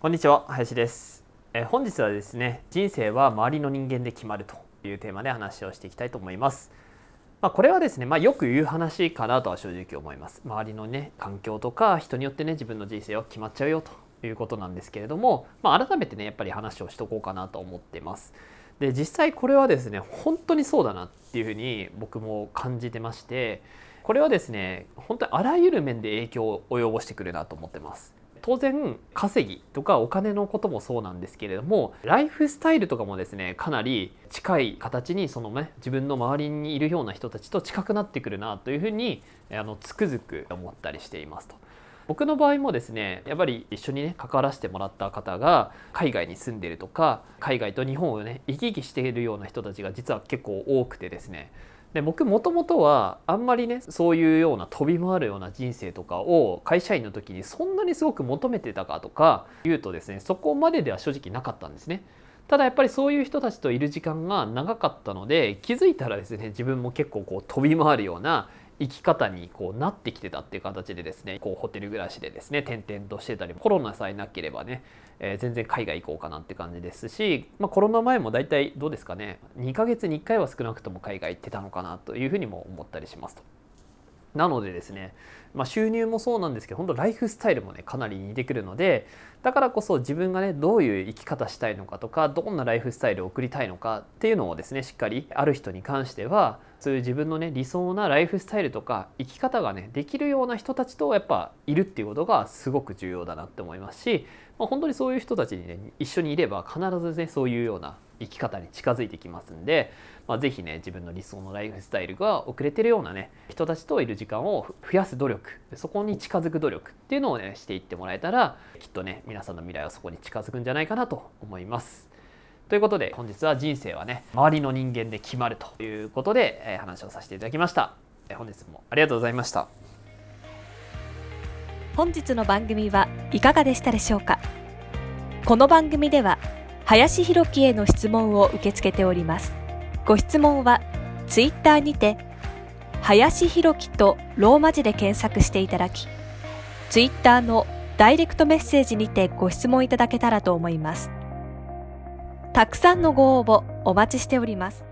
こんにちは林です。え本日はですね人生は周りの人間で決まるというテーマで話をしていきたいと思います。まあ、これはですね、まあ、よく言う話かなとは正直思います。周りのね環境とか人によってね自分の人生は決まっちゃうよということなんですけれども、まあ、改めてねやっぱり話をしとこうかなと思ってます。で実際これはですね本当にそうだなっていうふうに僕も感じてましてこれはですね本当にあらゆる面で影響を及ぼしてくるなと思ってます。当然稼ぎとかお金のこともそうなんですけれどもライフスタイルとかもですねかなり近い形にそのね自分の周りにいるような人たちと近くなってくるなというふうにあのつくづく思ったりしていますと。僕の場合もですねやっぱり一緒にね関わらせてもらった方が海外に住んでるとか海外と日本をね行き来しているような人たちが実は結構多くてですねで僕もともとはあんまりねそういうような飛び回るような人生とかを会社員の時にそんなにすごく求めてたかとか言うとですねそこまででは正直なかったんですね。ただやっぱりそういう人たちといる時間が長かったので気づいたらですね自分も結構こう飛び回るような生き方にこうなってきてたっていう形でですねこうホテル暮らしでですね転々としてたりコロナさえなければね、えー、全然海外行こうかなって感じですし、まあ、コロナ前も大体どうですかね2ヶ月に1回は少なくとも海外行ってたのかなというふうにも思ったりしますと。なのでですね、まあ、収入もそうなんですけど本当ライフスタイルもねかなり似てくるのでだからこそ自分がねどういう生き方したいのかとかどんなライフスタイルを送りたいのかっていうのをですねしっかりある人に関してはそういう自分のね理想なライフスタイルとか生き方がねできるような人たちとやっぱいるっていうことがすごく重要だなって思いますし、まあ、本当にそういう人たちにね一緒にいれば必ずねそういうような生き方に近づいてきますんで、まあ、ぜひね自分の理想のライフスタイルが遅れてるようなね人たちといる時間を増やす努力そこに近づく努力っていうのをねしていってもらえたらきっとね皆さんの未来はそこに近づくんじゃないかなと思います。ということで本日は人生はね周りの人間で決まるということで、え話をさせていただきました。本日もありがとうございました。本日の番組はいかがでしたでしょうか？この番組では林博樹への質問を受け付けております。ご質問はツイッターにて林博樹とローマ字で検索していただき、ツイッターのダイレクトメッセージにてご質問いただけたらと思います。たくさんのご応募お待ちしております。